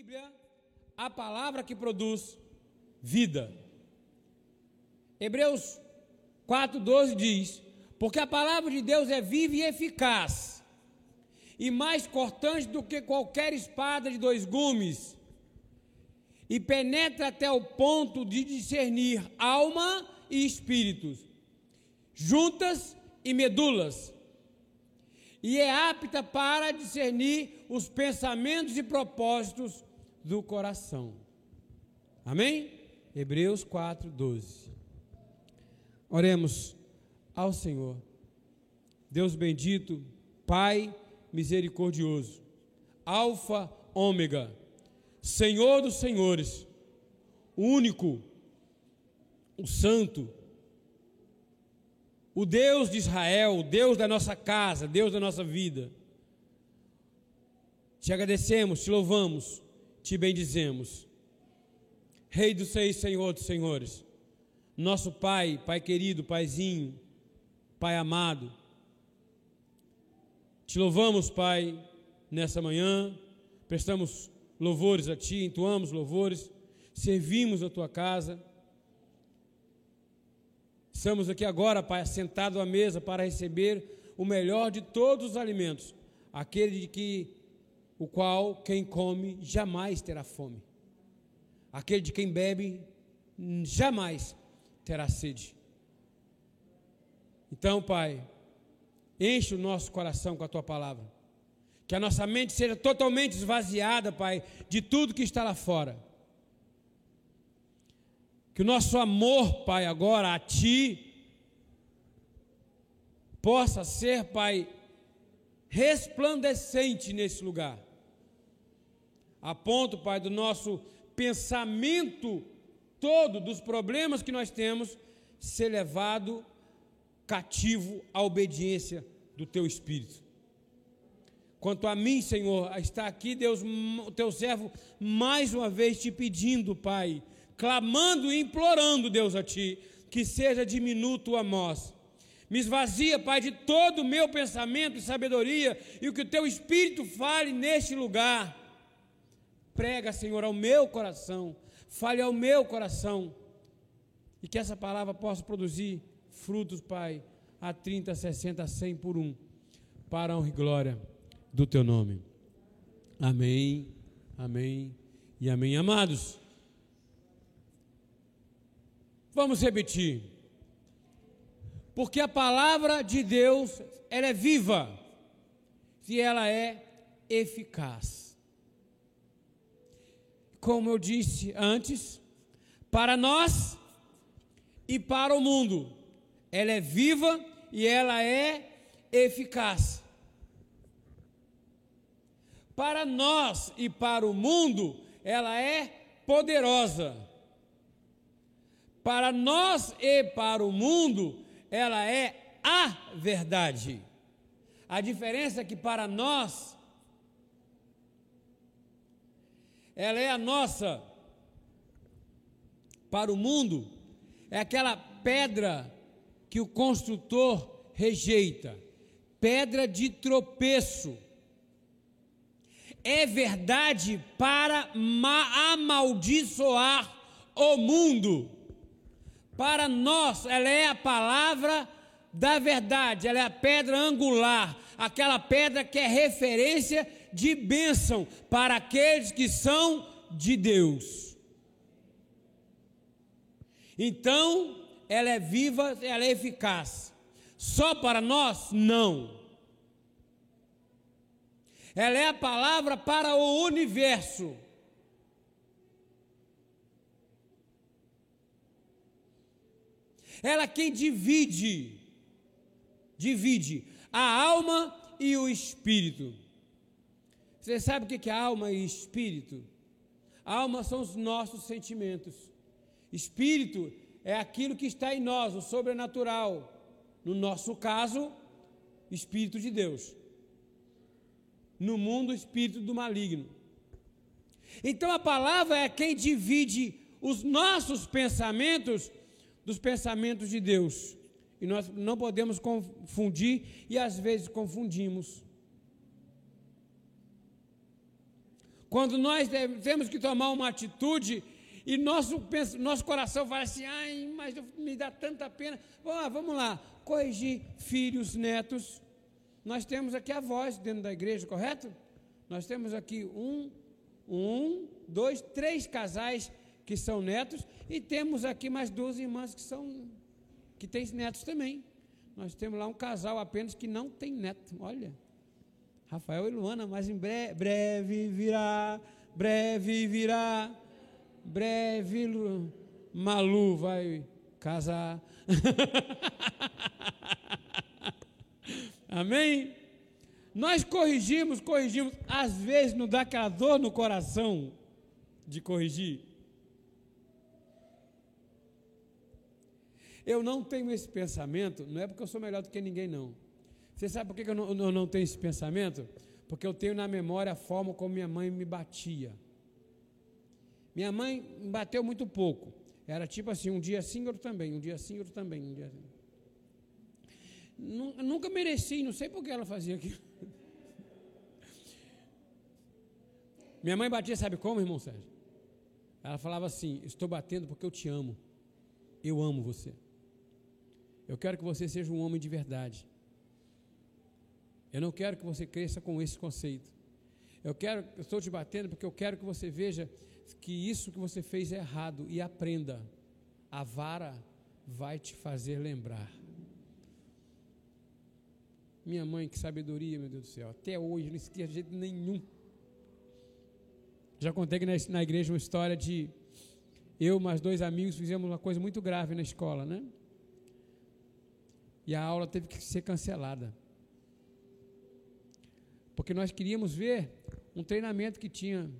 Bíblia a palavra que produz vida. Hebreus 4,12 diz: Porque a palavra de Deus é viva e eficaz, e mais cortante do que qualquer espada de dois gumes, e penetra até o ponto de discernir alma e espíritos, juntas e medulas, e é apta para discernir os pensamentos e propósitos do coração. Amém? Hebreus 4, 12. Oremos ao Senhor. Deus bendito, Pai misericordioso, Alfa, Ômega, Senhor dos senhores, o único, o Santo, o Deus de Israel, o Deus da nossa casa, Deus da nossa vida. Te agradecemos, te louvamos, te bendizemos. Rei dos seis, Senhor dos senhores, nosso Pai, Pai querido, Paizinho, Pai amado, te louvamos, Pai, nessa manhã, prestamos louvores a Ti, entoamos louvores, servimos a Tua casa. Estamos aqui agora, Pai, sentados à mesa para receber o melhor de todos os alimentos, aquele de que o qual quem come jamais terá fome. Aquele de quem bebe jamais terá sede. Então, Pai, enche o nosso coração com a tua palavra. Que a nossa mente seja totalmente esvaziada, Pai, de tudo que está lá fora. Que o nosso amor, Pai, agora a Ti, possa ser, Pai, resplandecente nesse lugar a ponto, Pai, do nosso pensamento todo dos problemas que nós temos ser levado cativo à obediência do teu espírito. Quanto a mim, Senhor, está aqui, Deus, o teu servo, mais uma vez te pedindo, Pai, clamando e implorando, Deus, a ti, que seja diminuto a nós. Me esvazia, Pai, de todo o meu pensamento e sabedoria, e o que o teu espírito fale neste lugar Prega, Senhor, ao meu coração, fale ao meu coração, e que essa palavra possa produzir frutos, Pai, a 30, 60, 100 por um, para a honra e glória do Teu nome. Amém, amém e amém. Amados, vamos repetir. Porque a palavra de Deus, ela é viva, e ela é eficaz como eu disse antes, para nós e para o mundo. Ela é viva e ela é eficaz. Para nós e para o mundo, ela é poderosa. Para nós e para o mundo, ela é a verdade. A diferença é que para nós ela é a nossa. Para o mundo, é aquela pedra que o construtor rejeita pedra de tropeço. É verdade para amaldiçoar o mundo. Para nós, ela é a palavra da verdade, ela é a pedra angular, aquela pedra que é referência de bênção para aqueles que são de Deus. Então, ela é viva, ela é eficaz. Só para nós? Não. Ela é a palavra para o universo. Ela é quem divide, divide a alma e o espírito. Você sabe o que é alma e espírito? Alma são os nossos sentimentos. Espírito é aquilo que está em nós, o sobrenatural. No nosso caso, Espírito de Deus. No mundo, Espírito do maligno. Então a palavra é quem divide os nossos pensamentos dos pensamentos de Deus. E nós não podemos confundir, e às vezes confundimos. Quando nós temos que tomar uma atitude e nosso, nosso coração fala assim, ai, mas me dá tanta pena. Vamos lá, corrigir filhos, netos. Nós temos aqui a voz dentro da igreja, correto? Nós temos aqui um, um, dois, três casais que são netos e temos aqui mais duas irmãs que são que têm netos também. Nós temos lá um casal apenas que não tem neto. Olha, Rafael e Luana, mas em breve, breve virá, breve virá, breve Malu vai casar. Amém? Nós corrigimos, corrigimos, às vezes não dá aquela dor no coração de corrigir. Eu não tenho esse pensamento, não é porque eu sou melhor do que ninguém, não. Você sabe por que eu não, eu não tenho esse pensamento? Porque eu tenho na memória a forma como minha mãe me batia. Minha mãe me bateu muito pouco. Era tipo assim, um dia sim, outro também, um dia sim, outro também, um dia assim. Nunca mereci, não sei por que ela fazia aquilo. Minha mãe batia, sabe como, irmão Sérgio? Ela falava assim: Estou batendo porque eu te amo. Eu amo você. Eu quero que você seja um homem de verdade. Eu não quero que você cresça com esse conceito. Eu quero, eu estou te batendo porque eu quero que você veja que isso que você fez é errado e aprenda. A vara vai te fazer lembrar. Minha mãe, que sabedoria, meu Deus do céu. Até hoje não esquecia de jeito nenhum. Já contei aqui na, na igreja uma história de eu mais dois amigos fizemos uma coisa muito grave na escola, né? E a aula teve que ser cancelada. Porque nós queríamos ver um treinamento que tinha.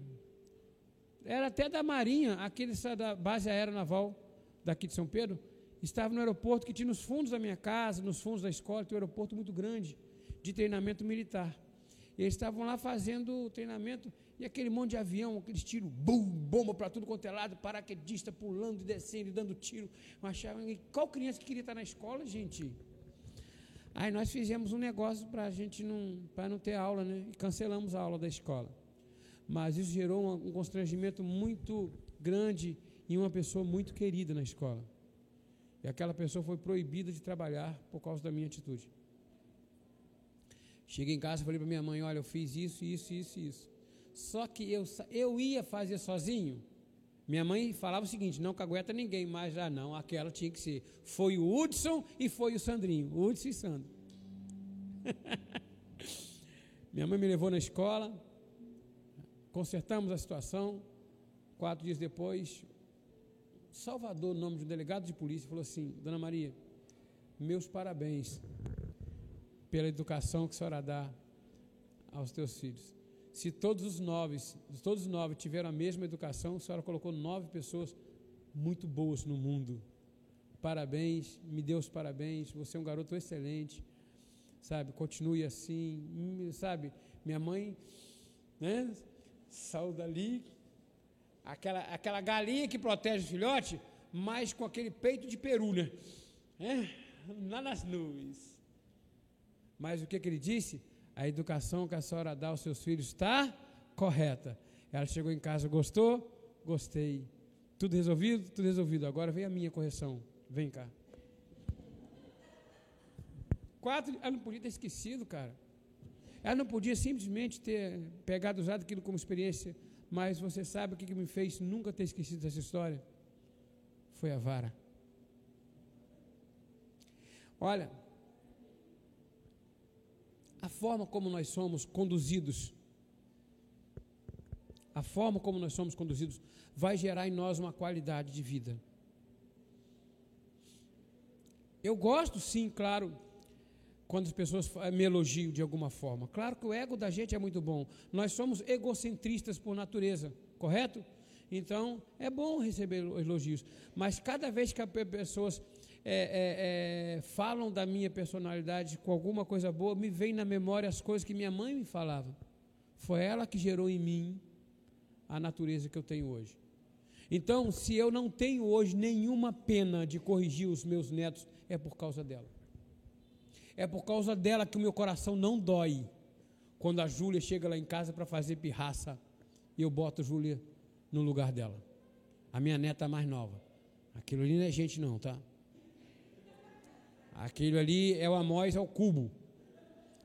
Era até da Marinha, aquele da base aeronaval daqui de São Pedro. Estava no aeroporto que tinha nos fundos da minha casa, nos fundos da escola, tem um aeroporto muito grande de treinamento militar. E eles estavam lá fazendo o treinamento e aquele monte de avião, aqueles tiros, bum, bomba para tudo quanto é lado, paraquedista pulando e descendo e dando tiro. Achavam, qual criança que queria estar na escola, gente? Aí nós fizemos um negócio para a gente não, não ter aula, né? E cancelamos a aula da escola. Mas isso gerou um, um constrangimento muito grande em uma pessoa muito querida na escola. E aquela pessoa foi proibida de trabalhar por causa da minha atitude. Cheguei em casa e falei para minha mãe: Olha, eu fiz isso, isso, isso, isso. Só que eu, eu ia fazer sozinho. Minha mãe falava o seguinte: não cagueta ninguém, mas já não, aquela tinha que ser. Foi o Hudson e foi o Sandrinho. Hudson e Sandro. Minha mãe me levou na escola, consertamos a situação. Quatro dias depois, Salvador, nome de um delegado de polícia, falou assim: Dona Maria, meus parabéns pela educação que a senhora dá aos teus filhos. Se todos os nove, todos os nove tiveram a mesma educação, a senhora colocou nove pessoas muito boas no mundo. Parabéns, me dê os parabéns, você é um garoto excelente, sabe? Continue assim, hum, sabe? Minha mãe, né? Saiu dali, aquela, aquela galinha que protege o filhote, mas com aquele peito de peru, né? É, lá nas nuvens. Mas o que, que ele disse? A educação que a senhora dá aos seus filhos está correta. Ela chegou em casa, gostou? Gostei. Tudo resolvido? Tudo resolvido. Agora vem a minha correção. Vem cá. Quatro, ela não podia ter esquecido, cara. Ela não podia simplesmente ter pegado, usado aquilo como experiência. Mas você sabe o que me fez nunca ter esquecido dessa história? Foi a vara. Olha, a forma como nós somos conduzidos, a forma como nós somos conduzidos, vai gerar em nós uma qualidade de vida. Eu gosto, sim, claro, quando as pessoas me elogiam de alguma forma. Claro que o ego da gente é muito bom. Nós somos egocentristas por natureza, correto? Então, é bom receber elogios. Mas cada vez que as pessoas é, é, é, falam da minha personalidade com alguma coisa boa, me vem na memória as coisas que minha mãe me falava. Foi ela que gerou em mim a natureza que eu tenho hoje. Então, se eu não tenho hoje nenhuma pena de corrigir os meus netos, é por causa dela. É por causa dela que o meu coração não dói quando a Júlia chega lá em casa para fazer pirraça e eu boto Júlia no lugar dela. A minha neta mais nova. Aquilo ali não é gente não, tá? Aquilo ali é o amós ao cubo.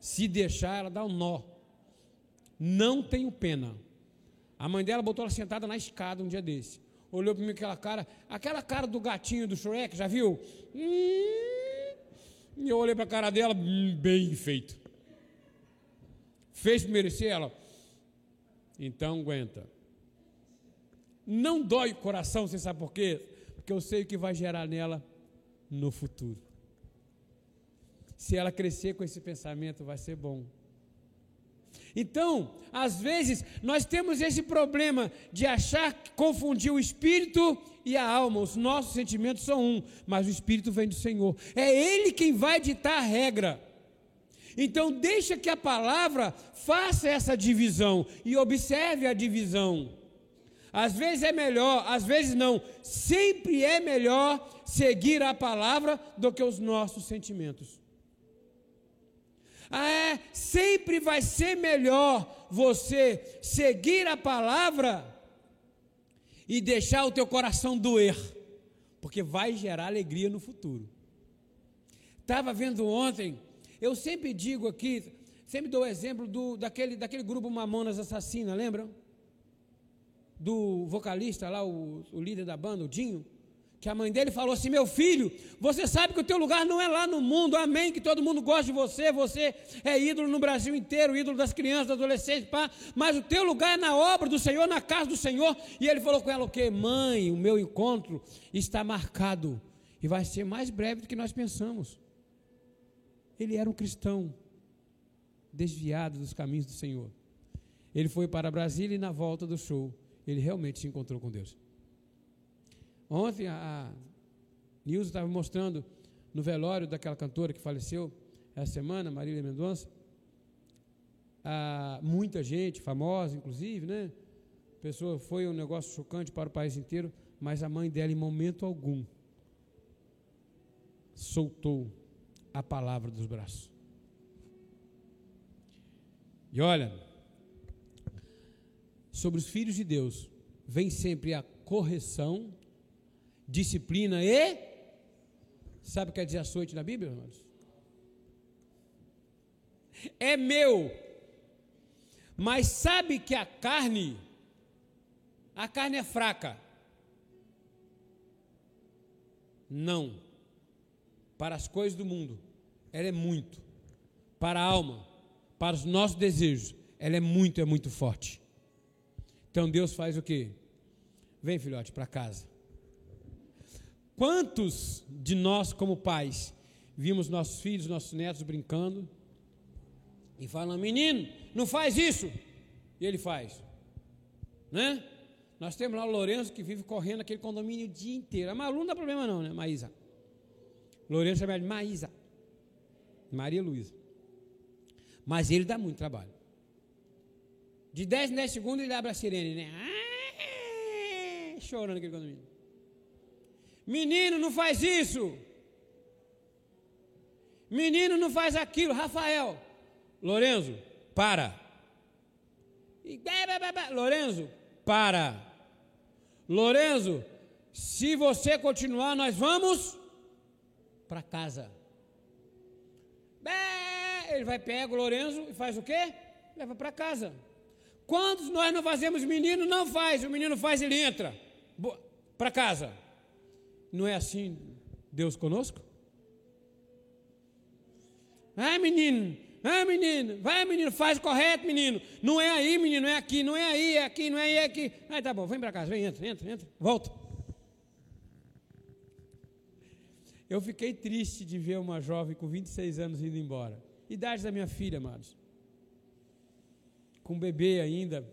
Se deixar, ela dá um nó. Não tenho pena. A mãe dela botou ela sentada na escada um dia desse. Olhou para mim aquela cara, aquela cara do gatinho do Shrek, já viu? Hum, e eu olhei para a cara dela, hum, bem feito. Fez merecer ela. Então aguenta. Não dói o coração, você sabe por quê? Porque eu sei o que vai gerar nela no futuro. Se ela crescer com esse pensamento, vai ser bom. Então, às vezes, nós temos esse problema de achar que confundir o espírito e a alma. Os nossos sentimentos são um, mas o espírito vem do Senhor. É Ele quem vai ditar a regra. Então, deixa que a palavra faça essa divisão e observe a divisão. Às vezes é melhor, às vezes não. Sempre é melhor seguir a palavra do que os nossos sentimentos. Ah, é, sempre vai ser melhor você seguir a palavra e deixar o teu coração doer, porque vai gerar alegria no futuro. Estava vendo ontem, eu sempre digo aqui, sempre dou o exemplo do, daquele, daquele grupo Mamonas Assassina, lembram? Do vocalista lá, o, o líder da banda, o Dinho que a mãe dele falou assim: Meu filho, você sabe que o teu lugar não é lá no mundo, amém. Que todo mundo gosta de você, você é ídolo no Brasil inteiro, ídolo das crianças, dos adolescentes, pá, mas o teu lugar é na obra do Senhor, na casa do Senhor. E ele falou com ela: O que? Mãe, o meu encontro está marcado e vai ser mais breve do que nós pensamos. Ele era um cristão desviado dos caminhos do Senhor. Ele foi para Brasília e na volta do show, ele realmente se encontrou com Deus. Ontem a, Nilza estava mostrando no velório daquela cantora que faleceu essa semana, Marília Mendonça, a, muita gente, famosa inclusive, né? Pessoa foi um negócio chocante para o país inteiro, mas a mãe dela, em momento algum, soltou a palavra dos braços. E olha, sobre os filhos de Deus, vem sempre a correção disciplina e. Sabe o que quer dizer açoite na Bíblia, irmãos? É meu. Mas sabe que a carne, a carne é fraca. Não. Para as coisas do mundo, ela é muito. Para a alma, para os nossos desejos, ela é muito, é muito forte. Então Deus faz o quê? Vem, filhote, para casa. Quantos de nós, como pais, vimos nossos filhos, nossos netos brincando e falam: menino, não faz isso. E ele faz, né? Nós temos lá o Lourenço que vive correndo aquele condomínio o dia inteiro. A Malu não dá problema, não, né? Maísa. Lourenço chama de Maísa. Maria Luísa. Mas ele dá muito trabalho. De 10 em 10 segundos ele abre a sirene, né? Ah, chorando aquele condomínio. Menino, não faz isso. Menino, não faz aquilo. Rafael. Lorenzo, para. Lorenzo, para. Lorenzo, se você continuar, nós vamos para casa. Ele vai pegar o Lorenzo e faz o quê? Leva para casa. Quantos nós não fazemos menino? Não faz. O menino faz, ele entra para casa. Não é assim Deus conosco? Vai, menino, vai, menino, vai, menino, faz correto, menino. Não é aí, menino, não é aqui, não é aí, é aqui, não é aí, é aqui. Aí tá bom, vem para casa, vem, entra, entra, entra, volta. Eu fiquei triste de ver uma jovem com 26 anos indo embora. Idade da minha filha, amados. Com um bebê ainda,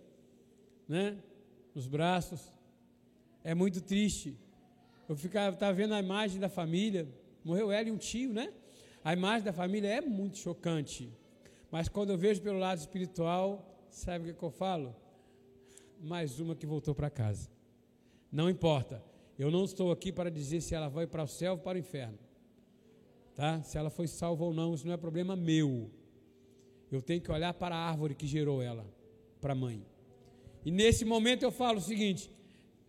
né? Nos braços. É muito triste. Eu ficava, estava vendo a imagem da família, morreu ela e um tio, né? A imagem da família é muito chocante. Mas quando eu vejo pelo lado espiritual, sabe o que, eu falo? Mais uma que voltou para casa. Não importa. Eu não estou aqui para dizer se ela vai para o céu ou para o inferno. Tá? Se ela foi salva ou não, isso não é problema meu. Eu tenho que olhar para a árvore que gerou ela, para a mãe. E nesse momento eu falo o seguinte: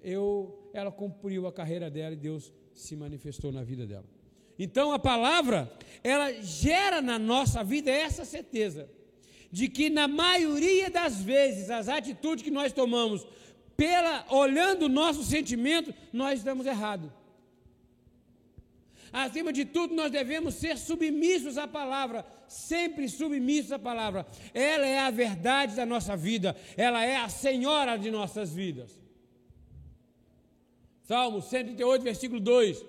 eu, ela cumpriu a carreira dela e Deus se manifestou na vida dela. Então a palavra, ela gera na nossa vida essa certeza de que na maioria das vezes as atitudes que nós tomamos pela olhando o nosso sentimento, nós estamos errados. Acima de tudo, nós devemos ser submissos à palavra, sempre submissos à palavra. Ela é a verdade da nossa vida, ela é a senhora de nossas vidas. Salmo 138, versículo 2: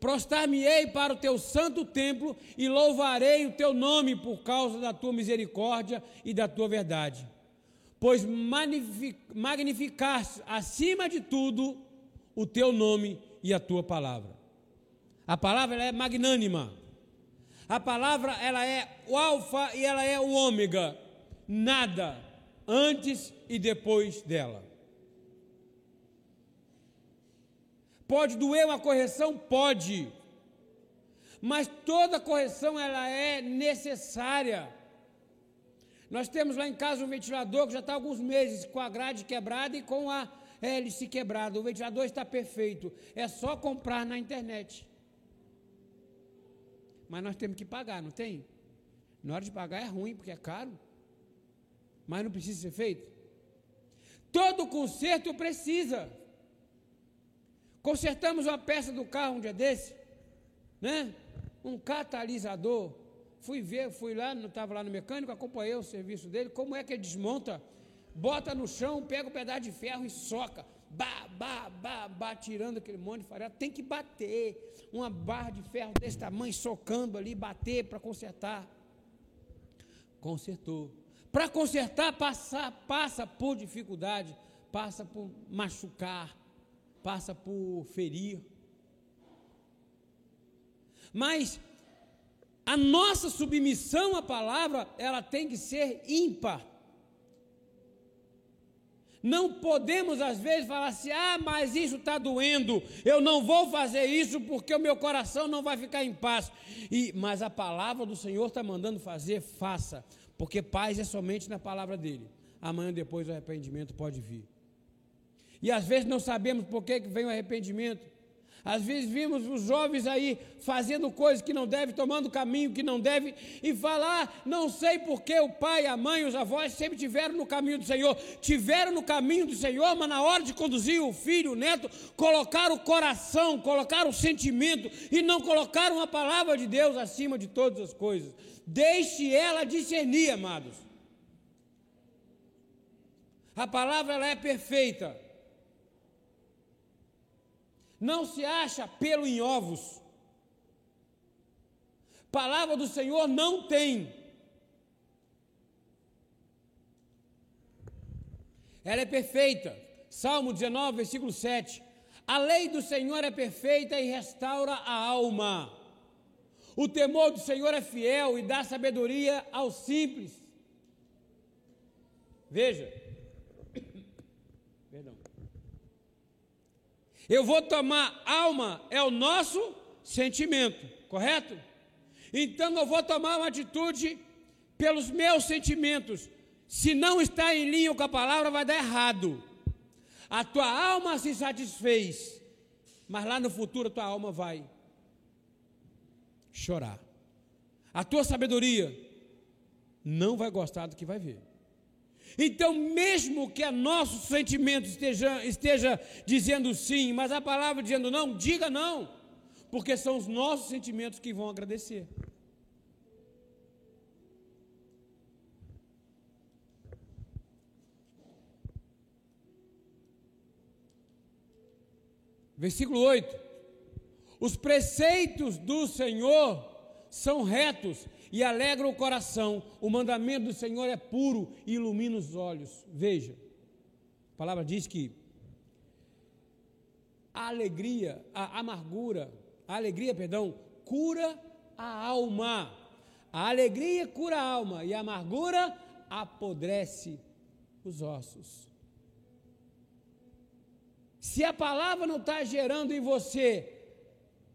Prostrar-me-ei para o teu santo templo e louvarei o teu nome por causa da tua misericórdia e da tua verdade. Pois magnificaste acima de tudo o teu nome e a tua palavra. A palavra é magnânima. A palavra ela é o alfa e ela é o ômega. Nada antes e depois dela. Pode doer uma correção? Pode. Mas toda correção ela é necessária. Nós temos lá em casa um ventilador que já está há alguns meses com a grade quebrada e com a hélice quebrada. O ventilador está perfeito. É só comprar na internet mas nós temos que pagar, não tem? Na hora de pagar é ruim, porque é caro, mas não precisa ser feito. Todo conserto precisa. Consertamos uma peça do carro um dia desse, né? Um catalisador. Fui ver, fui lá, não estava lá no mecânico, acompanhei o serviço dele, como é que ele desmonta, bota no chão, pega um pedaço de ferro e soca bah, bah, bah, bah, tirando aquele monte de farinha, tem que bater. Uma barra de ferro desse tamanho, socando ali, bater para consertar. Consertou. Para consertar, passa, passa por dificuldade, passa por machucar, passa por ferir. Mas a nossa submissão à palavra, ela tem que ser ímpar. Não podemos, às vezes, falar assim: ah, mas isso está doendo, eu não vou fazer isso porque o meu coração não vai ficar em paz. E, mas a palavra do Senhor está mandando fazer, faça, porque paz é somente na palavra dele. Amanhã depois o arrependimento pode vir. E às vezes não sabemos por que vem o arrependimento. Às vezes vimos os jovens aí fazendo coisas que não devem, tomando caminho que não deve, e falar, não sei porque o pai, a mãe, os avós sempre tiveram no caminho do Senhor, tiveram no caminho do Senhor, mas na hora de conduzir o filho, o neto, colocaram o coração, colocaram o sentimento e não colocaram a palavra de Deus acima de todas as coisas. Deixe ela discernir, amados. A palavra ela é perfeita não se acha pelo em ovos. Palavra do Senhor não tem. Ela é perfeita. Salmo 19, versículo 7. A lei do Senhor é perfeita e restaura a alma. O temor do Senhor é fiel e dá sabedoria aos simples. Veja, Eu vou tomar alma, é o nosso sentimento, correto? Então eu vou tomar uma atitude pelos meus sentimentos. Se não está em linha com a palavra, vai dar errado. A tua alma se satisfez, mas lá no futuro a tua alma vai chorar. A tua sabedoria não vai gostar do que vai ver. Então, mesmo que a nosso sentimento esteja, esteja dizendo sim, mas a palavra dizendo não, diga não, porque são os nossos sentimentos que vão agradecer. Versículo 8: Os preceitos do Senhor são retos e alegra o coração. O mandamento do Senhor é puro e ilumina os olhos. Veja, a palavra diz que a alegria, a amargura, a alegria, perdão, cura a alma. A alegria cura a alma e a amargura apodrece os ossos. Se a palavra não está gerando em você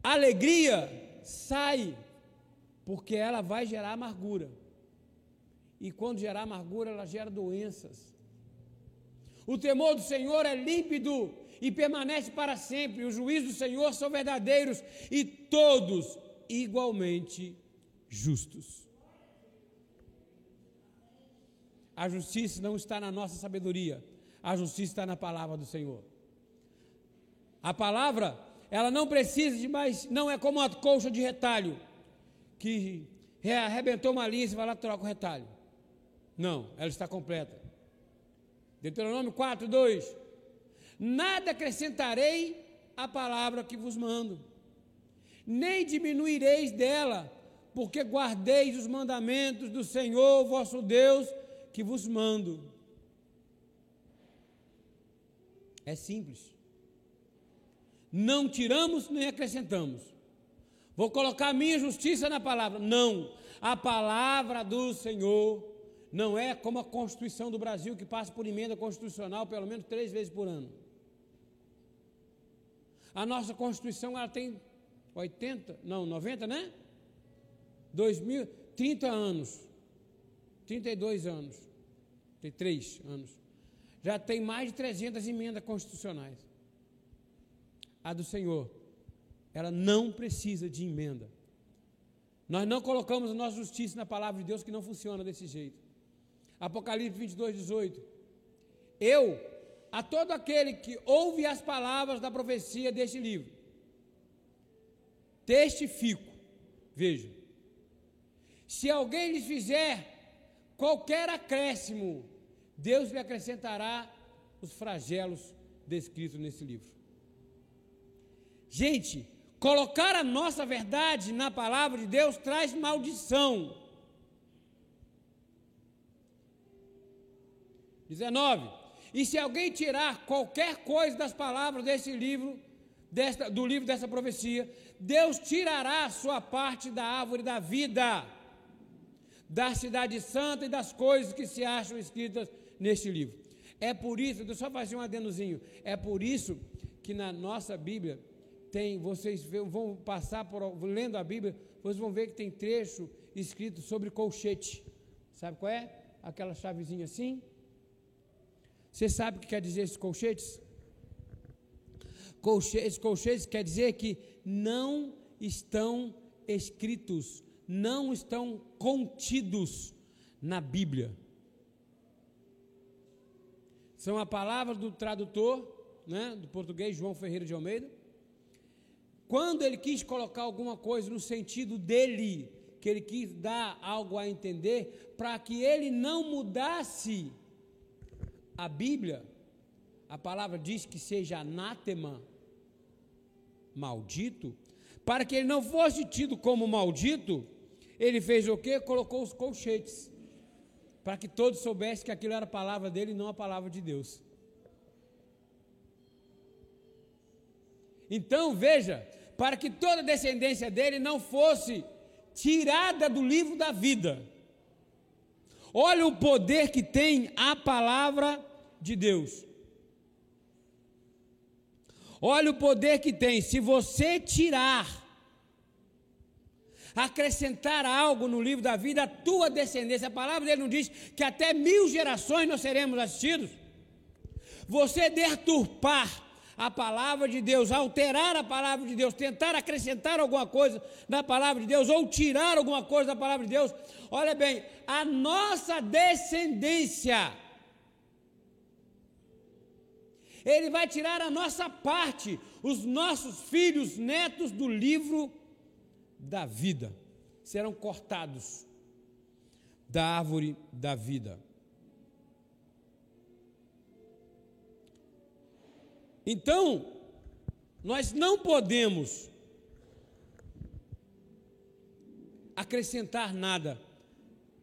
alegria, sai porque ela vai gerar amargura. E quando gerar amargura, ela gera doenças. O temor do Senhor é límpido e permanece para sempre. Os juízos do Senhor são verdadeiros e todos igualmente justos. A justiça não está na nossa sabedoria, a justiça está na palavra do Senhor. A palavra, ela não precisa de mais, não é como uma colcha de retalho, que arrebentou uma linha e vai lá troca o retalho. Não, ela está completa. Deuteronômio 4, 2. Nada acrescentarei à palavra que vos mando, nem diminuireis dela, porque guardeis os mandamentos do Senhor vosso Deus que vos mando. É simples. Não tiramos nem acrescentamos. Vou colocar minha justiça na palavra. Não. A palavra do Senhor não é como a Constituição do Brasil, que passa por emenda constitucional pelo menos três vezes por ano. A nossa Constituição ela tem 80, não, 90, né? 2000, 30 anos. 32 anos. Tem três anos. Já tem mais de 300 emendas constitucionais. A do Senhor, ela não precisa de emenda. Nós não colocamos a nossa justiça na palavra de Deus que não funciona desse jeito. Apocalipse 22, 18. Eu, a todo aquele que ouve as palavras da profecia deste livro, testifico, veja, se alguém lhes fizer qualquer acréscimo, Deus lhe acrescentará os flagelos descritos nesse livro. Gente, colocar a nossa verdade na palavra de Deus traz maldição. 19. E se alguém tirar qualquer coisa das palavras desse livro, desta, do livro dessa profecia, Deus tirará a sua parte da árvore da vida, da cidade santa e das coisas que se acham escritas neste livro. É por isso, deixa eu só fazer um adendozinho, é por isso que na nossa Bíblia tem, vocês vão passar por, lendo a Bíblia, vocês vão ver que tem trecho escrito sobre colchete. Sabe qual é? Aquela chavezinha assim, você sabe o que quer dizer esses colchetes? Colchetes, colchetes quer dizer que não estão escritos, não estão contidos na Bíblia. São a palavra do tradutor, né, do português João Ferreira de Almeida. Quando ele quis colocar alguma coisa no sentido dele, que ele quis dar algo a entender, para que ele não mudasse a Bíblia, a palavra diz que seja anátema, maldito, para que ele não fosse tido como maldito, ele fez o quê? Colocou os colchetes, para que todos soubessem que aquilo era a palavra dele e não a palavra de Deus. Então, veja, para que toda a descendência dele não fosse tirada do livro da vida. Olha o poder que tem a palavra de Deus. Olha o poder que tem. Se você tirar, acrescentar algo no livro da vida, a tua descendência, a palavra dele não diz que até mil gerações nós seremos assistidos. Você deturpar a palavra de Deus, alterar a palavra de Deus, tentar acrescentar alguma coisa na palavra de Deus, ou tirar alguma coisa da palavra de Deus, olha bem, a nossa descendência ele vai tirar a nossa parte, os nossos filhos, netos do livro da vida. Serão cortados da árvore da vida. Então, nós não podemos acrescentar nada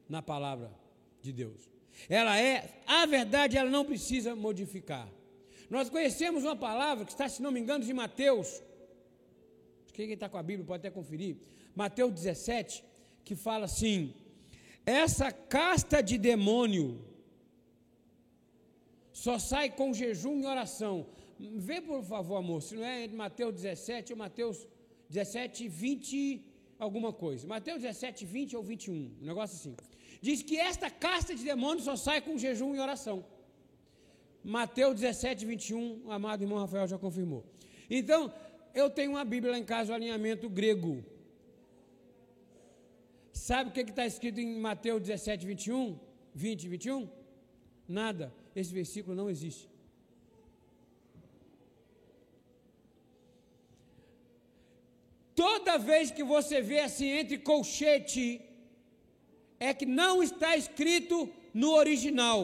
na palavra de Deus. Ela é, a verdade, ela não precisa modificar. Nós conhecemos uma palavra que está, se não me engano, de Mateus. Quem está com a Bíblia pode até conferir. Mateus 17, que fala assim: essa casta de demônio só sai com jejum e oração. Vê, por favor, amor, se não é Mateus 17 ou Mateus 17, 20, alguma coisa. Mateus 17, 20 ou 21, um negócio assim. Diz que esta casta de demônios só sai com jejum e oração. Mateus 17, 21, o amado irmão Rafael já confirmou. Então, eu tenho uma Bíblia lá em casa, o alinhamento grego. Sabe o que está escrito em Mateus 17, 21? 20 e 21? Nada. Esse versículo não existe. Toda vez que você vê assim entre colchete, é que não está escrito no original.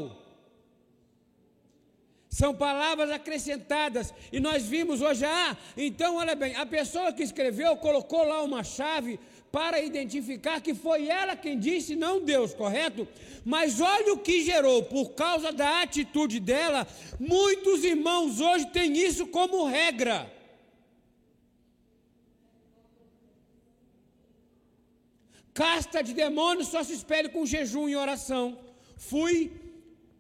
São palavras acrescentadas. E nós vimos hoje, ah, então olha bem, a pessoa que escreveu colocou lá uma chave para identificar que foi ela quem disse, não Deus, correto? Mas olha o que gerou, por causa da atitude dela, muitos irmãos hoje têm isso como regra. Casta de demônios só se espelha com jejum e oração. Fui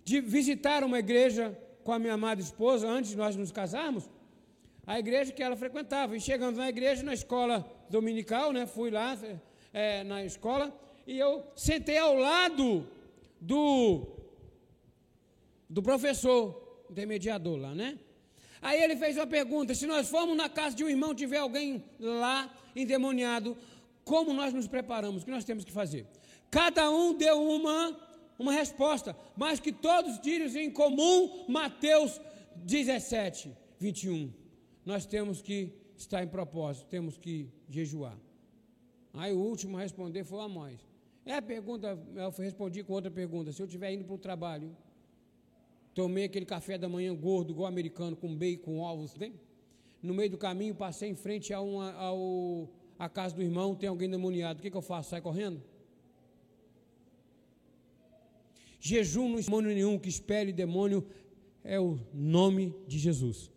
de visitar uma igreja com a minha amada esposa antes de nós nos casarmos, a igreja que ela frequentava. E chegando na igreja, na escola dominical, né, fui lá é, na escola e eu sentei ao lado do, do professor, intermediador lá, né? Aí ele fez uma pergunta: se nós formos na casa de um irmão, tiver alguém lá endemoniado, como nós nos preparamos? O que nós temos que fazer? Cada um deu uma, uma resposta, mas que todos tiram em comum Mateus 17, 21. Nós temos que estar em propósito, temos que jejuar. Aí o último a responder foi Amós. É a pergunta, eu respondi com outra pergunta. Se eu estiver indo para o trabalho, tomei aquele café da manhã gordo, igual americano, com bacon, ovos, tem? No meio do caminho, passei em frente a uma, ao a casa do irmão, tem alguém demoniado, o que, que eu faço? Sai correndo? Jejum não demônio nenhum que espere demônio é o nome de Jesus.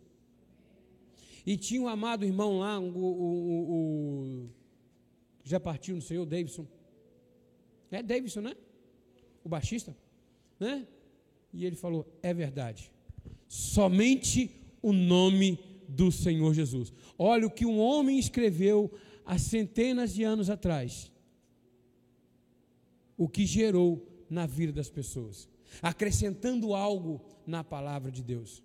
E tinha um amado irmão lá, o, o, o, já partiu no Senhor, Davidson. É Davidson, né? O baixista, né? E ele falou: é verdade. Somente o nome do Senhor Jesus. Olha o que um homem escreveu há centenas de anos atrás, o que gerou na vida das pessoas, acrescentando algo na palavra de Deus.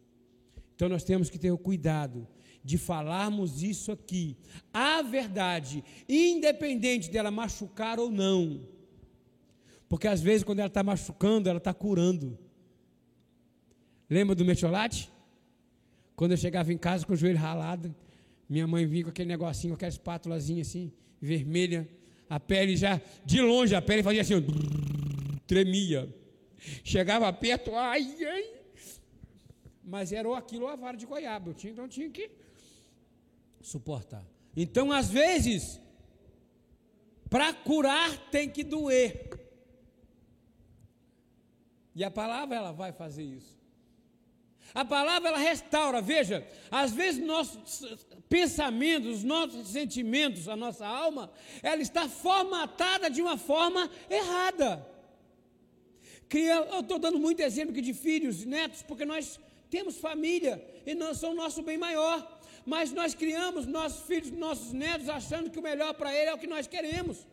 Então nós temos que ter o cuidado de falarmos isso aqui, a verdade, independente dela machucar ou não. Porque às vezes, quando ela está machucando, ela está curando. Lembra do metiolate? Quando eu chegava em casa com o joelho ralado, minha mãe vinha com aquele negocinho, com aquela espátulazinha assim, vermelha. A pele já, de longe, a pele fazia assim, tremia. Chegava perto, ai, ai. Mas era aquilo ou a vara de goiaba. Eu tinha, então tinha que suportar. Então, às vezes, para curar tem que doer. E a palavra ela vai fazer isso. A palavra ela restaura. Veja, às vezes nossos pensamentos, os nossos sentimentos, a nossa alma, ela está formatada de uma forma errada. Eu estou dando muito exemplo aqui de filhos, netos, porque nós temos família e nós são o nosso bem maior. Mas nós criamos nossos filhos, nossos netos, achando que o melhor para eles é o que nós queremos.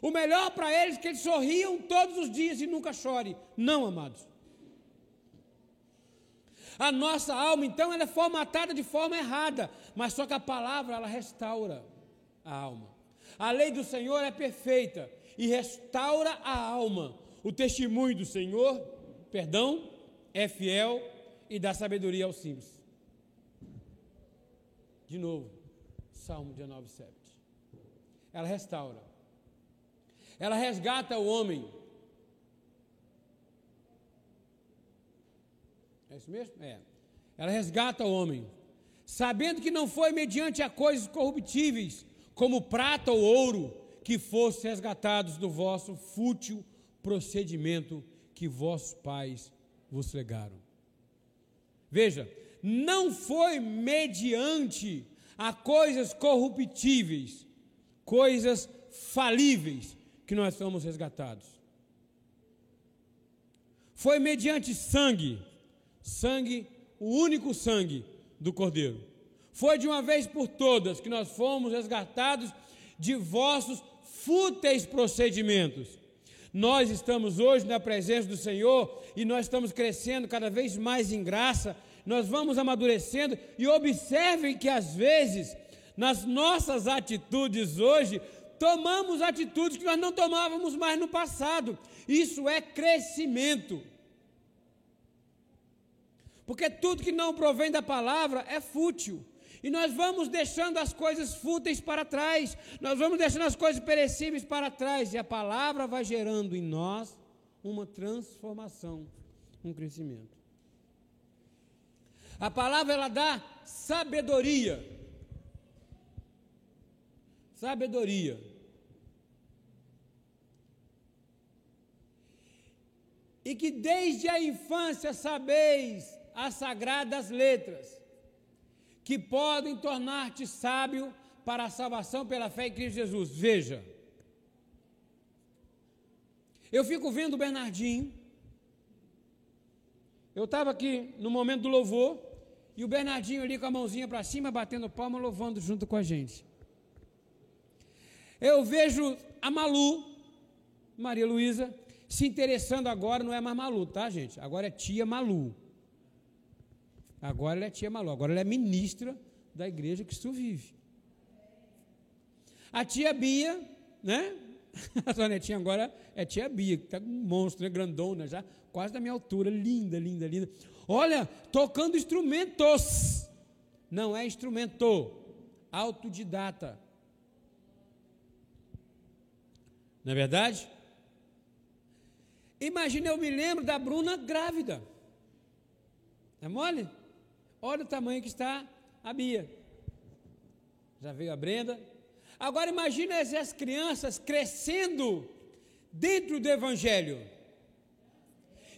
O melhor para eles é que eles sorriam todos os dias e nunca chorem. Não, amados. A nossa alma, então, ela é formatada de forma errada, mas só que a palavra, ela restaura a alma. A lei do Senhor é perfeita e restaura a alma. O testemunho do Senhor, perdão, é fiel e dá sabedoria aos simples. De novo, Salmo 19, 7. Ela restaura. Ela resgata o homem É isso mesmo? É. Ela resgata o homem, sabendo que não foi mediante a coisas corruptíveis, como prata ou ouro, que fossem resgatados do vosso fútil procedimento que vossos pais vos legaram. Veja, não foi mediante a coisas corruptíveis, coisas falíveis, que nós fomos resgatados. Foi mediante sangue, sangue, o único sangue do Cordeiro. Foi de uma vez por todas que nós fomos resgatados de vossos fúteis procedimentos. Nós estamos hoje na presença do Senhor e nós estamos crescendo cada vez mais em graça, nós vamos amadurecendo e observem que às vezes, nas nossas atitudes hoje, tomamos atitudes que nós não tomávamos mais no passado. Isso é crescimento. Porque tudo que não provém da palavra é fútil. E nós vamos deixando as coisas fúteis para trás, nós vamos deixando as coisas perecíveis para trás, e a palavra vai gerando em nós uma transformação, um crescimento. A palavra ela dá sabedoria. Sabedoria. E que desde a infância sabeis as sagradas letras que podem tornar-te sábio para a salvação pela fé em Cristo Jesus. Veja, eu fico vendo o Bernardinho. Eu estava aqui no momento do louvor e o Bernardinho ali com a mãozinha para cima, batendo palma, louvando junto com a gente. Eu vejo a Malu, Maria Luísa, se interessando agora, não é mais Malu, tá, gente? Agora é tia Malu. Agora ela é tia Malu, agora ela é ministra da igreja que tu vive. A tia Bia, né? A sua netinha agora é tia Bia, que está um monstro, né? grandona já, quase da minha altura, linda, linda, linda. Olha, tocando instrumentos. Não é instrumento, autodidata. Não é verdade? Imagina, eu me lembro da Bruna grávida. É mole? Olha o tamanho que está a Bia. Já veio a Brenda. Agora imagine as crianças crescendo dentro do Evangelho.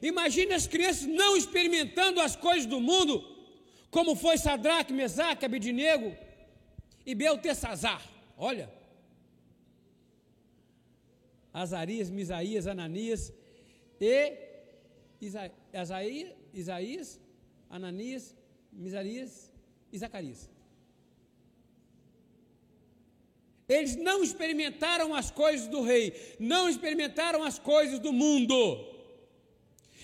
Imagine as crianças não experimentando as coisas do mundo, como foi Sadraque, Mesaque, Abidinego e Beltesazar. Olha. Azarias, Misaías, Ananias e Isa, Isaías, Ananias Misarias e Zacarias. Eles não experimentaram as coisas do rei, não experimentaram as coisas do mundo.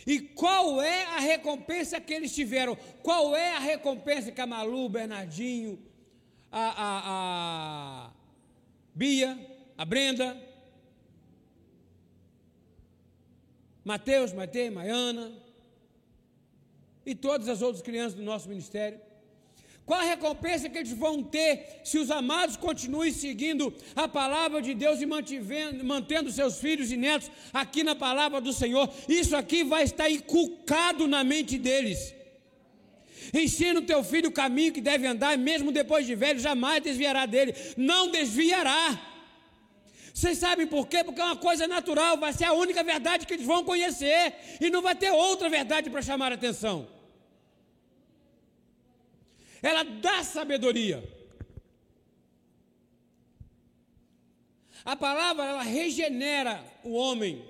E qual é a recompensa que eles tiveram? Qual é a recompensa que a Malu, Bernardinho, a, a, a Bia, a Brenda, Mateus, Matei, Maiana, e todas as outras crianças do nosso ministério? Qual a recompensa que eles vão ter se os amados continuem seguindo a palavra de Deus e mantendo seus filhos e netos aqui na palavra do Senhor? Isso aqui vai estar inculcado na mente deles. Ensina o teu filho o caminho que deve andar, mesmo depois de velho, jamais desviará dele. Não desviará. Vocês sabem por quê? Porque é uma coisa natural, vai ser a única verdade que eles vão conhecer, e não vai ter outra verdade para chamar a atenção ela dá sabedoria. A palavra ela regenera o homem.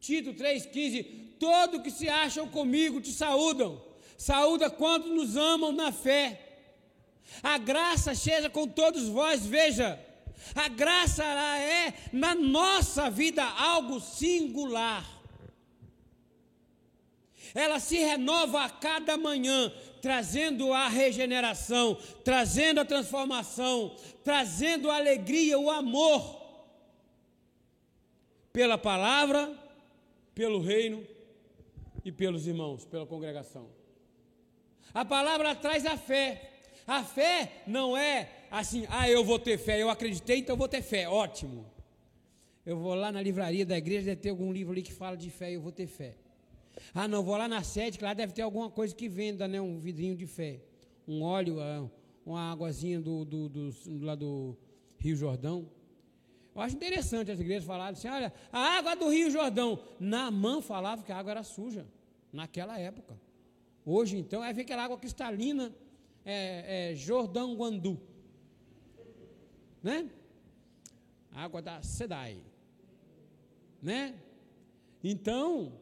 Tito 3,15: Todo que se acham comigo te saúdam. Saúda quantos nos amam na fé. A graça seja com todos vós, veja. A graça ela é na nossa vida algo singular. Ela se renova a cada manhã trazendo a regeneração, trazendo a transformação, trazendo a alegria, o amor, pela palavra, pelo reino e pelos irmãos, pela congregação. A palavra traz a fé. A fé não é assim, ah, eu vou ter fé, eu acreditei, então eu vou ter fé. Ótimo. Eu vou lá na livraria da igreja, deve ter algum livro ali que fala de fé, eu vou ter fé. Ah, não, vou lá na sede, que lá deve ter alguma coisa que venda, né? Um vidrinho de fé. Um óleo, ah, uma águazinha do, do, do, lá do Rio Jordão. Eu acho interessante as igrejas falarem assim: olha, a água do Rio Jordão. Naamã falava que a água era suja, naquela época. Hoje, então, é ver aquela água cristalina, é, é Jordão Guandu. Né? Água da Sedai. Né? Então,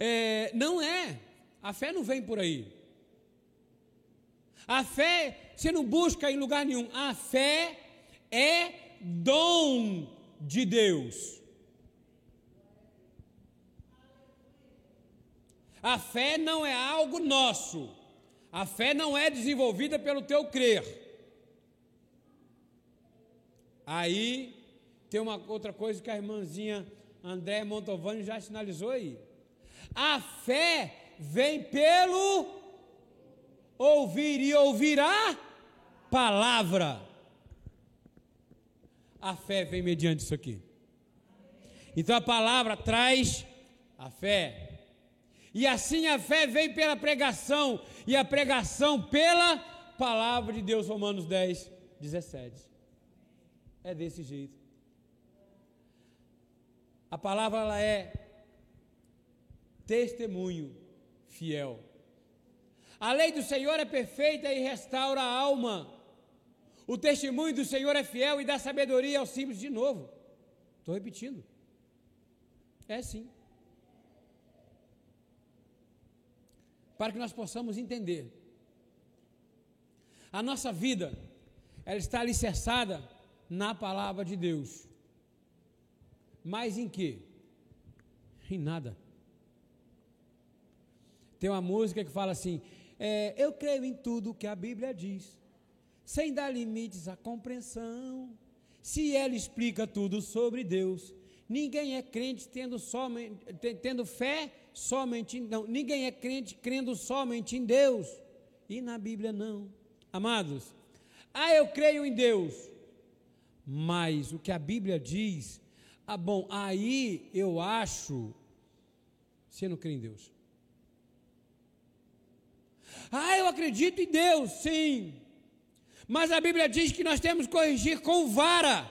é, não é. A fé não vem por aí. A fé você não busca em lugar nenhum. A fé é dom de Deus. A fé não é algo nosso. A fé não é desenvolvida pelo teu crer. Aí tem uma outra coisa que a irmãzinha André Montovani já sinalizou aí. A fé vem pelo ouvir e ouvirá palavra. A fé vem mediante isso aqui. Então a palavra traz a fé. E assim a fé vem pela pregação, e a pregação pela palavra de Deus, Romanos 10, 17. É desse jeito. A palavra ela é testemunho fiel. A lei do Senhor é perfeita e restaura a alma. O testemunho do Senhor é fiel e dá sabedoria aos simples de novo. Estou repetindo. É sim. Para que nós possamos entender. A nossa vida, ela está alicerçada na palavra de Deus. Mas em que? Em nada. Tem uma música que fala assim: é, Eu creio em tudo que a Bíblia diz, sem dar limites à compreensão. Se ela explica tudo sobre Deus, ninguém é crente tendo, somente, tendo fé somente em não, ninguém é crente crendo somente em Deus e na Bíblia não. Amados, ah, eu creio em Deus, mas o que a Bíblia diz, ah, bom, aí eu acho, você não crê em Deus. Ah, eu acredito em Deus, sim. Mas a Bíblia diz que nós temos que corrigir com vara.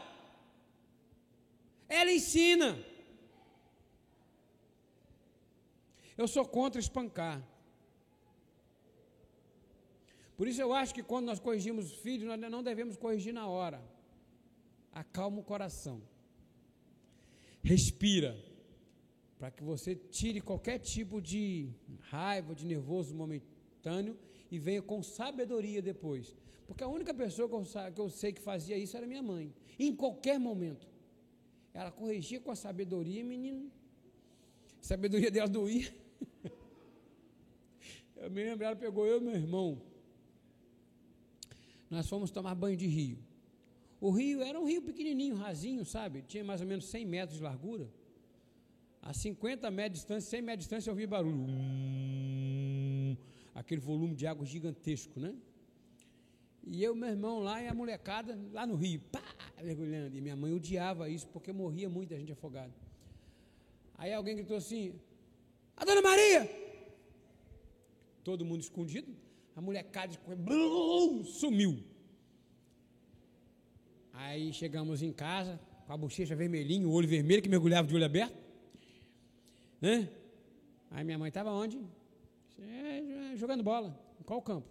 Ela ensina. Eu sou contra espancar. Por isso eu acho que quando nós corrigimos os filhos, nós não devemos corrigir na hora. Acalma o coração. Respira. Para que você tire qualquer tipo de raiva, de nervoso momentâneo momentâneo e venha com sabedoria depois. Porque a única pessoa que eu, sei que fazia isso era minha mãe. Em qualquer momento. Ela corrigia com a sabedoria, menino. A sabedoria dela doía. Eu me lembro, ela pegou eu e meu irmão. Nós fomos tomar banho de rio. O rio era um rio pequenininho, rasinho, sabe? Tinha mais ou menos 100 metros de largura. A 50 metros de distância, 100 metros de distância, eu ouvi barulho aquele volume de água gigantesco, né? E eu, meu irmão lá e a molecada lá no rio, pá, mergulhando. E minha mãe odiava isso porque morria muita gente afogada. Aí alguém gritou assim: A dona Maria! Todo mundo escondido, a molecada blum, sumiu. Aí chegamos em casa, com a bochecha vermelhinha, o olho vermelho que mergulhava de olho aberto. Né? Aí minha mãe estava onde? É, jogando bola. Em qual campo?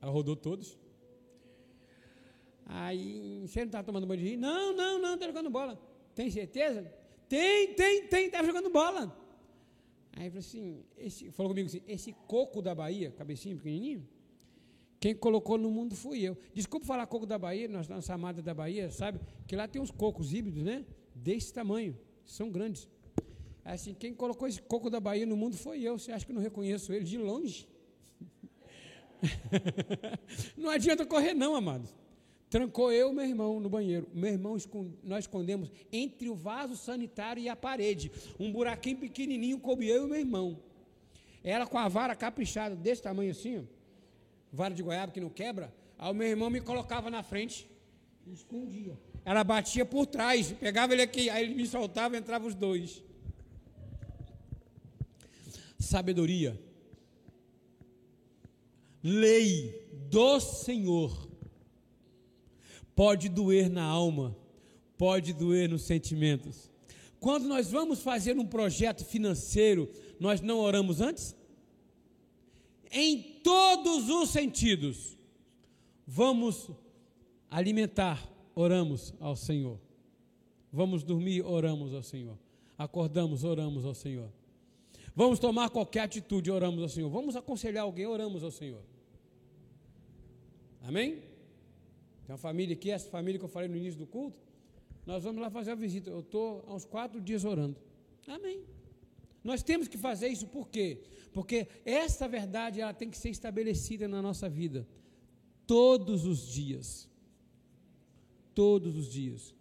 Ela rodou todos. Aí, você não estava tomando banho de rio? Não, não, não, está jogando bola. Tem certeza? Tem, tem, tem, estava jogando bola. Aí falou assim, esse, falou comigo assim, esse coco da Bahia, cabecinho pequenininho, quem colocou no mundo fui eu. Desculpa falar coco da Bahia, nós na Samada da Bahia, sabe? Que lá tem uns cocos híbridos, né? Desse tamanho, são grandes. Assim, quem colocou esse coco da Bahia no mundo foi eu. Você acha que não reconheço ele de longe? não adianta correr, não, amados. Trancou eu e meu irmão no banheiro. Meu irmão, nós escondemos entre o vaso sanitário e a parede. Um buraquinho pequenininho coube eu e meu irmão. Ela com a vara caprichada, desse tamanho assim, ó, vara de goiaba que não quebra. Aí o meu irmão me colocava na frente e escondia. Ela batia por trás, pegava ele aqui, aí ele me soltava entrava os dois sabedoria. Lei do Senhor pode doer na alma, pode doer nos sentimentos. Quando nós vamos fazer um projeto financeiro, nós não oramos antes? Em todos os sentidos. Vamos alimentar, oramos ao Senhor. Vamos dormir, oramos ao Senhor. Acordamos, oramos ao Senhor. Vamos tomar qualquer atitude, oramos ao Senhor. Vamos aconselhar alguém, oramos ao Senhor. Amém? Tem uma família aqui, essa família que eu falei no início do culto. nós vamos lá fazer a visita. Eu estou há uns quatro dias orando. Amém. Nós temos que fazer isso por quê? Porque essa verdade ela tem que ser estabelecida na nossa vida todos os dias. Todos os dias.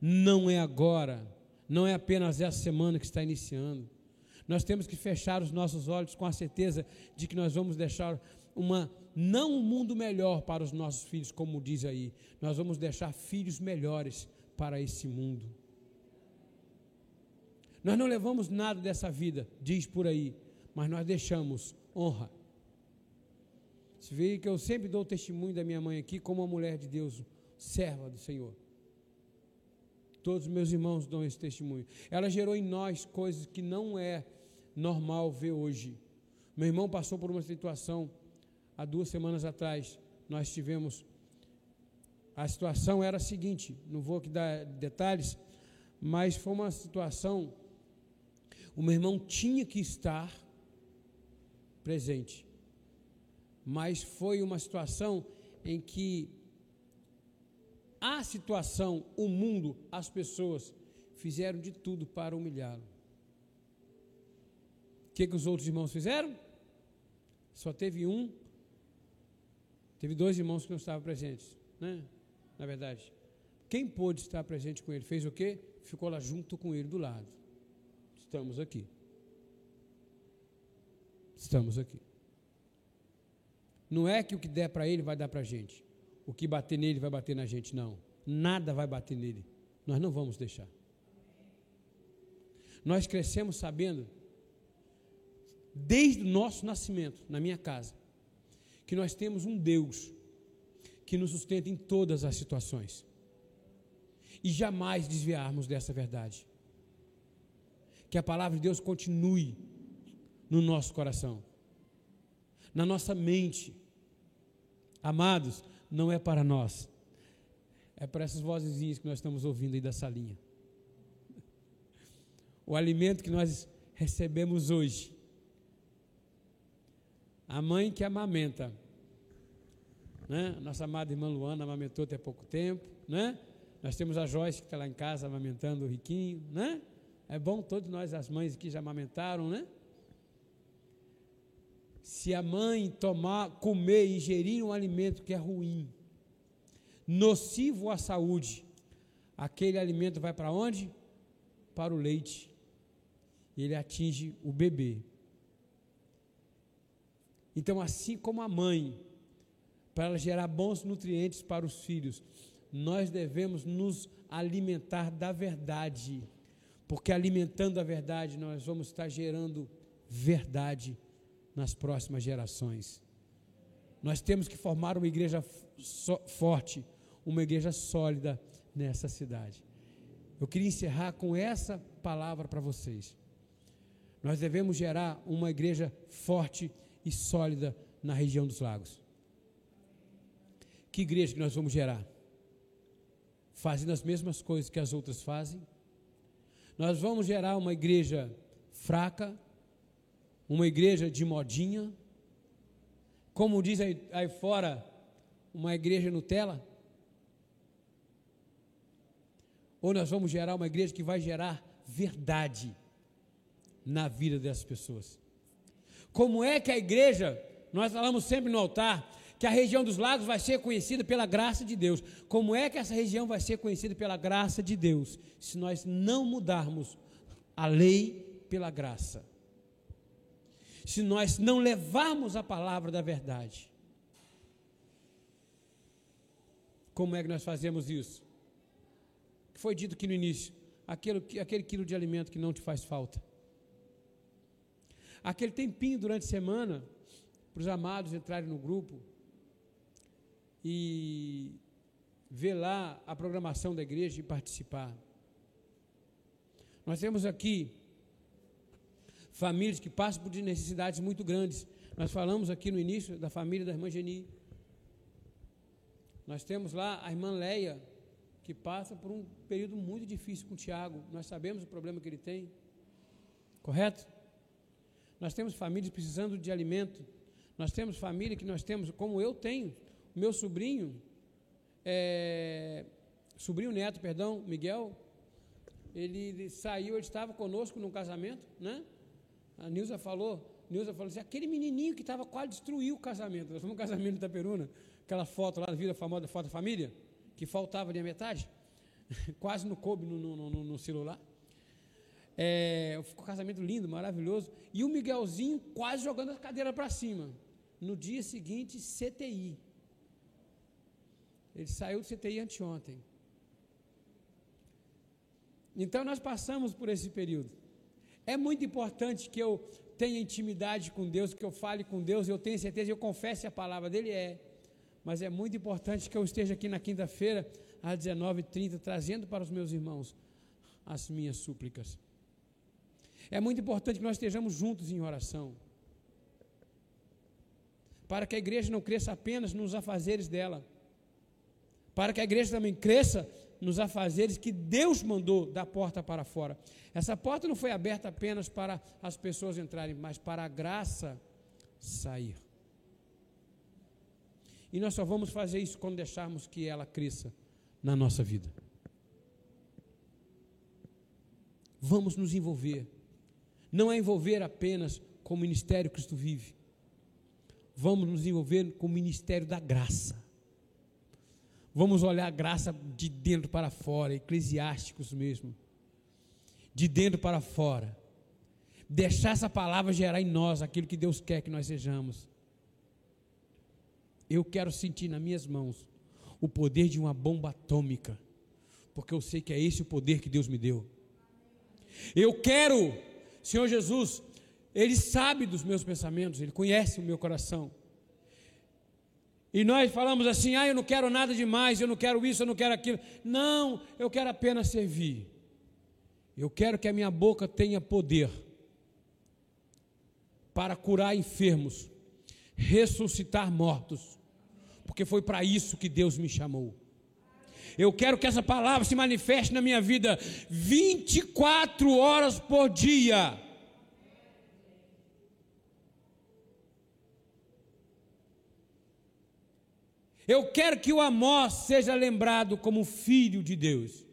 Não é agora, não é apenas essa semana que está iniciando. Nós temos que fechar os nossos olhos com a certeza de que nós vamos deixar uma não um mundo melhor para os nossos filhos, como diz aí. Nós vamos deixar filhos melhores para esse mundo. Nós não levamos nada dessa vida, diz por aí, mas nós deixamos honra. Você vê que eu sempre dou testemunho da minha mãe aqui como uma mulher de Deus, serva do Senhor. Todos os meus irmãos dão esse testemunho. Ela gerou em nós coisas que não é normal ver hoje. Meu irmão passou por uma situação há duas semanas atrás. Nós tivemos. A situação era a seguinte: não vou aqui dar detalhes, mas foi uma situação o meu irmão tinha que estar presente. Mas foi uma situação em que a situação, o mundo, as pessoas fizeram de tudo para humilhá-lo. O que, que os outros irmãos fizeram? Só teve um, teve dois irmãos que não estavam presentes, né? Na verdade, quem pôde estar presente com ele fez o quê? Ficou lá junto com ele do lado. Estamos aqui. Estamos aqui. Não é que o que der para ele vai dar para a gente. O que bater nele vai bater na gente, não. Nada vai bater nele. Nós não vamos deixar. Nós crescemos sabendo, desde o nosso nascimento, na minha casa, que nós temos um Deus que nos sustenta em todas as situações. E jamais desviarmos dessa verdade que a palavra de Deus continue no nosso coração, na nossa mente. Amados, não é para nós, é para essas vozinhas que nós estamos ouvindo aí da salinha. O alimento que nós recebemos hoje. A mãe que amamenta, né? Nossa amada irmã Luana amamentou até pouco tempo, né? Nós temos a Joyce que está lá em casa amamentando o riquinho, né? É bom todos nós, as mães que já amamentaram, né? Se a mãe tomar, comer, ingerir um alimento que é ruim, nocivo à saúde, aquele alimento vai para onde? Para o leite. Ele atinge o bebê. Então, assim como a mãe, para gerar bons nutrientes para os filhos, nós devemos nos alimentar da verdade porque alimentando a verdade, nós vamos estar gerando verdade nas próximas gerações. Nós temos que formar uma igreja forte, uma igreja sólida nessa cidade. Eu queria encerrar com essa palavra para vocês. Nós devemos gerar uma igreja forte e sólida na região dos lagos. Que igreja que nós vamos gerar? Fazendo as mesmas coisas que as outras fazem? Nós vamos gerar uma igreja fraca, uma igreja de modinha, como diz aí, aí fora, uma igreja Nutella? Ou nós vamos gerar uma igreja que vai gerar verdade na vida dessas pessoas? Como é que a igreja, nós falamos sempre no altar, que a região dos lagos vai ser conhecida pela graça de Deus. Como é que essa região vai ser conhecida pela graça de Deus? Se nós não mudarmos a lei pela graça. Se nós não levarmos a palavra da verdade. Como é que nós fazemos isso? Foi dito aqui no início: aquele, aquele quilo de alimento que não te faz falta. Aquele tempinho durante a semana, para os amados entrarem no grupo, e ver lá a programação da igreja e participar. Nós temos aqui famílias que passam por necessidades muito grandes. Nós falamos aqui no início da família da irmã Geni. Nós temos lá a irmã Leia, que passa por um período muito difícil com o Tiago. Nós sabemos o problema que ele tem. Correto? Nós temos famílias precisando de alimento. Nós temos família que nós temos, como eu tenho, meu sobrinho é, sobrinho neto, perdão, Miguel, ele, saiu, ele estava conosco num casamento, né? A Nilza falou, Nilza falou assim, aquele menininho que estava quase destruiu o casamento. Nós fomos um casamento de Itaperuna, aquela foto lá, viu a famosa foto da família, que faltava ali a metade, quase não coube no, no, no, no celular. É, ficou um casamento lindo, maravilhoso. E o Miguelzinho quase jogando a cadeira para cima. No dia seguinte, CTI. Ele saiu do CTI anteontem. Então nós passamos por esse período. É muito importante que eu tenha intimidade com Deus, que eu fale com Deus, eu tenho certeza, eu confesse a palavra dele é. Mas é muito importante que eu esteja aqui na quinta-feira, às 19h30, trazendo para os meus irmãos as minhas súplicas. É muito importante que nós estejamos juntos em oração. Para que a igreja não cresça apenas nos afazeres dela. Para que a igreja também cresça nos afazeres que Deus mandou da porta para fora. Essa porta não foi aberta apenas para as pessoas entrarem, mas para a graça sair. E nós só vamos fazer isso quando deixarmos que ela cresça na nossa vida. Vamos nos envolver. Não é envolver apenas com o ministério Cristo vive. Vamos nos envolver com o ministério da graça. Vamos olhar a graça de dentro para fora, eclesiásticos mesmo. De dentro para fora. Deixar essa palavra gerar em nós aquilo que Deus quer que nós sejamos. Eu quero sentir nas minhas mãos o poder de uma bomba atômica, porque eu sei que é esse o poder que Deus me deu. Eu quero, Senhor Jesus, Ele sabe dos meus pensamentos, Ele conhece o meu coração. E nós falamos assim: ah, eu não quero nada demais, eu não quero isso, eu não quero aquilo. Não, eu quero apenas servir. Eu quero que a minha boca tenha poder para curar enfermos, ressuscitar mortos, porque foi para isso que Deus me chamou. Eu quero que essa palavra se manifeste na minha vida 24 horas por dia. Eu quero que o Amós seja lembrado como filho de Deus.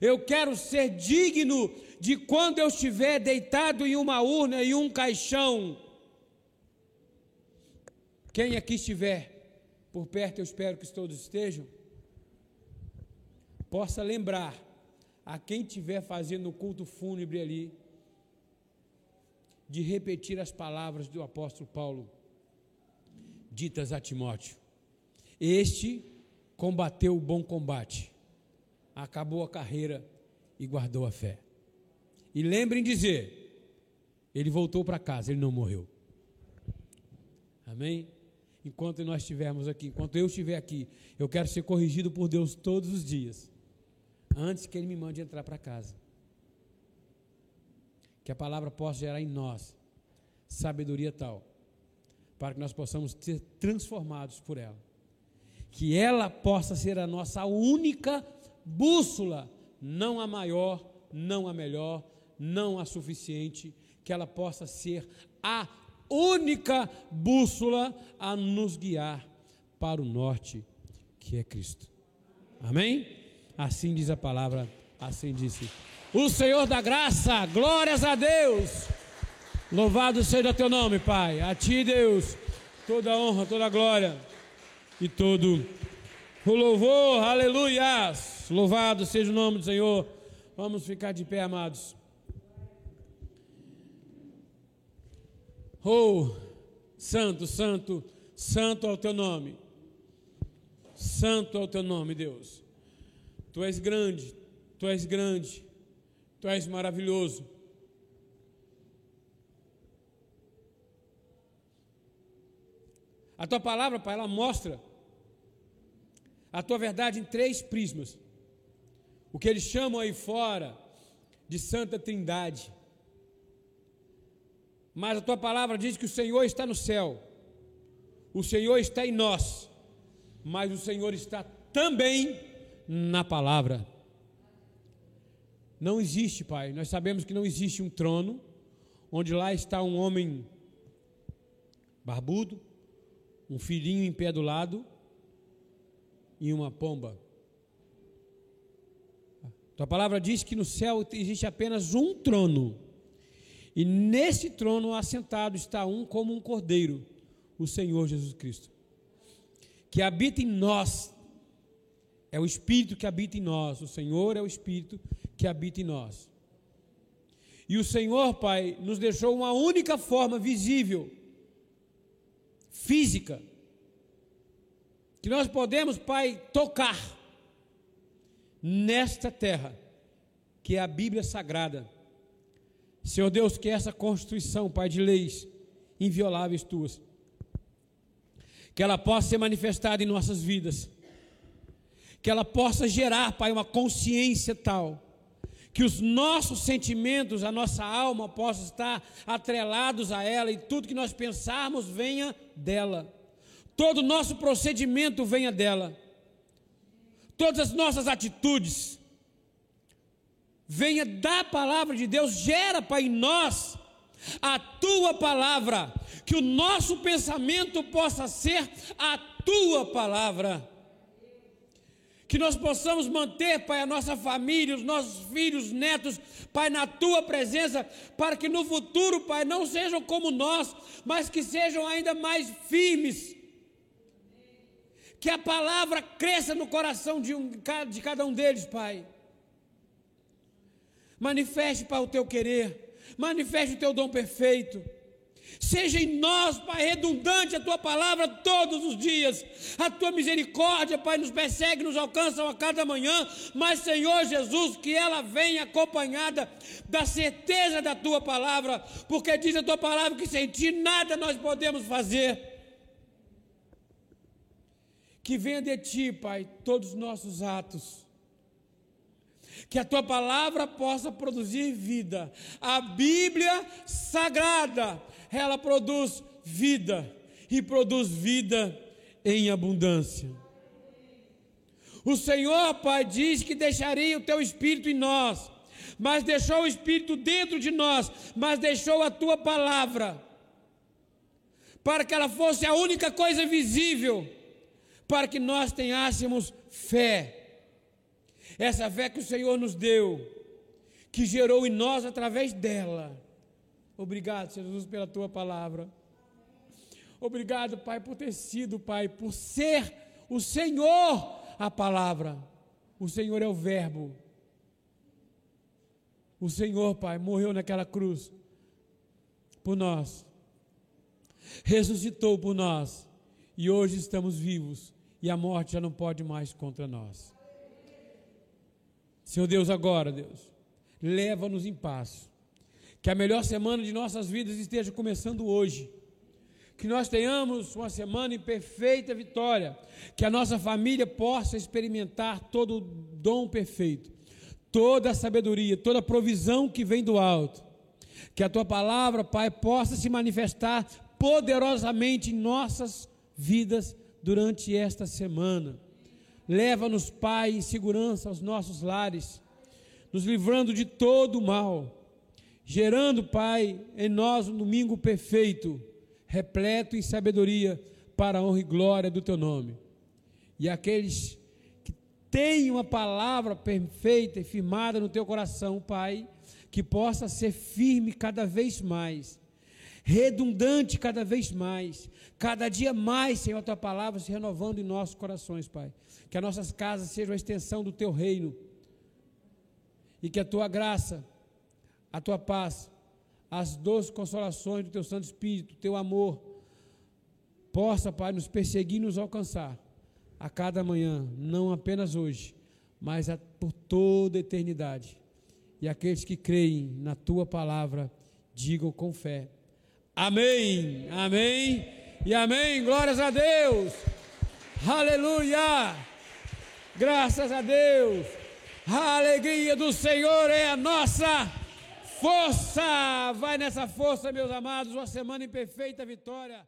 Eu quero ser digno de quando eu estiver deitado em uma urna e um caixão. Quem aqui estiver por perto, eu espero que todos estejam, possa lembrar a quem estiver fazendo o culto fúnebre ali, de repetir as palavras do apóstolo Paulo, ditas a Timóteo. Este combateu o bom combate, acabou a carreira e guardou a fé. E lembrem dizer, ele voltou para casa, ele não morreu. Amém? Enquanto nós estivermos aqui, enquanto eu estiver aqui, eu quero ser corrigido por Deus todos os dias, antes que Ele me mande entrar para casa. Que a palavra possa gerar em nós sabedoria tal, para que nós possamos ser transformados por ela que ela possa ser a nossa única bússola, não a maior, não a melhor, não a suficiente, que ela possa ser a única bússola a nos guiar para o norte, que é Cristo. Amém? Assim diz a palavra, assim disse. O Senhor da graça, glórias a Deus. Louvado seja teu nome, Pai. A ti, Deus, toda honra, toda glória e todo o louvor, aleluias. Louvado seja o nome do Senhor. Vamos ficar de pé, amados. Oh, santo, santo, santo é o teu nome. Santo é o teu nome, Deus. Tu és grande, tu és grande, tu és maravilhoso. A tua palavra, Pai, ela mostra a tua verdade em três prismas. O que eles chamam aí fora de Santa Trindade. Mas a tua palavra diz que o Senhor está no céu, o Senhor está em nós, mas o Senhor está também na palavra. Não existe, Pai, nós sabemos que não existe um trono onde lá está um homem barbudo, um filhinho em pé do lado e uma pomba. Tua palavra diz que no céu existe apenas um trono. E nesse trono assentado está um como um cordeiro, o Senhor Jesus Cristo. Que habita em nós. É o Espírito que habita em nós. O Senhor é o Espírito que habita em nós. E o Senhor, Pai, nos deixou uma única forma visível, física, que nós podemos, Pai, tocar nesta terra, que é a Bíblia Sagrada. Senhor Deus, que essa constituição, Pai, de leis invioláveis tuas, que ela possa ser manifestada em nossas vidas, que ela possa gerar, Pai, uma consciência tal que os nossos sentimentos, a nossa alma possa estar atrelados a ela e tudo que nós pensarmos venha dela. Todo o nosso procedimento venha dela. Todas as nossas atitudes venha da palavra de Deus, gera para em nós a tua palavra, que o nosso pensamento possa ser a tua palavra que nós possamos manter, Pai, a nossa família, os nossos filhos, netos, Pai, na tua presença, para que no futuro, Pai, não sejam como nós, mas que sejam ainda mais firmes. Que a palavra cresça no coração de, um, de cada um deles, Pai. Manifeste, Pai, o teu querer, manifeste o teu dom perfeito. Seja em nós, Pai, redundante a tua palavra todos os dias. A tua misericórdia, Pai, nos persegue, nos alcança a cada manhã. Mas, Senhor Jesus, que ela venha acompanhada da certeza da tua palavra, porque diz a tua palavra que sem ti nada nós podemos fazer. Que venha de ti, Pai, todos os nossos atos que a tua palavra possa produzir vida. A Bíblia sagrada, ela produz vida e produz vida em abundância. O Senhor, Pai, diz que deixaria o teu espírito em nós, mas deixou o espírito dentro de nós, mas deixou a tua palavra para que ela fosse a única coisa visível, para que nós tenhássemos fé essa fé que o Senhor nos deu, que gerou em nós através dela. Obrigado, Jesus, pela tua palavra. Obrigado, Pai, por ter sido, Pai, por ser o Senhor a palavra. O Senhor é o Verbo. O Senhor, Pai, morreu naquela cruz por nós, ressuscitou por nós e hoje estamos vivos e a morte já não pode mais contra nós. Senhor Deus, agora, Deus, leva-nos em paz. Que a melhor semana de nossas vidas esteja começando hoje. Que nós tenhamos uma semana em perfeita vitória. Que a nossa família possa experimentar todo o dom perfeito, toda a sabedoria, toda a provisão que vem do alto. Que a tua palavra, Pai, possa se manifestar poderosamente em nossas vidas durante esta semana Leva-nos, Pai, em segurança aos nossos lares, nos livrando de todo o mal, gerando, Pai, em nós um domingo perfeito, repleto em sabedoria, para a honra e glória do Teu nome. E aqueles que têm uma palavra perfeita e firmada no Teu coração, Pai, que possa ser firme cada vez mais redundante cada vez mais, cada dia mais, Senhor, a tua palavra se renovando em nossos corações, Pai. Que as nossas casas sejam a extensão do teu reino. E que a tua graça, a tua paz, as doces consolações do teu Santo Espírito, o teu amor, possa, Pai, nos perseguir e nos alcançar a cada manhã, não apenas hoje, mas por toda a eternidade. E aqueles que creem na tua palavra, digam com fé Amém, amém e amém. Glórias a Deus. Aleluia. Graças a Deus. A alegria do Senhor é a nossa força. Vai nessa força, meus amados. Uma semana em perfeita vitória.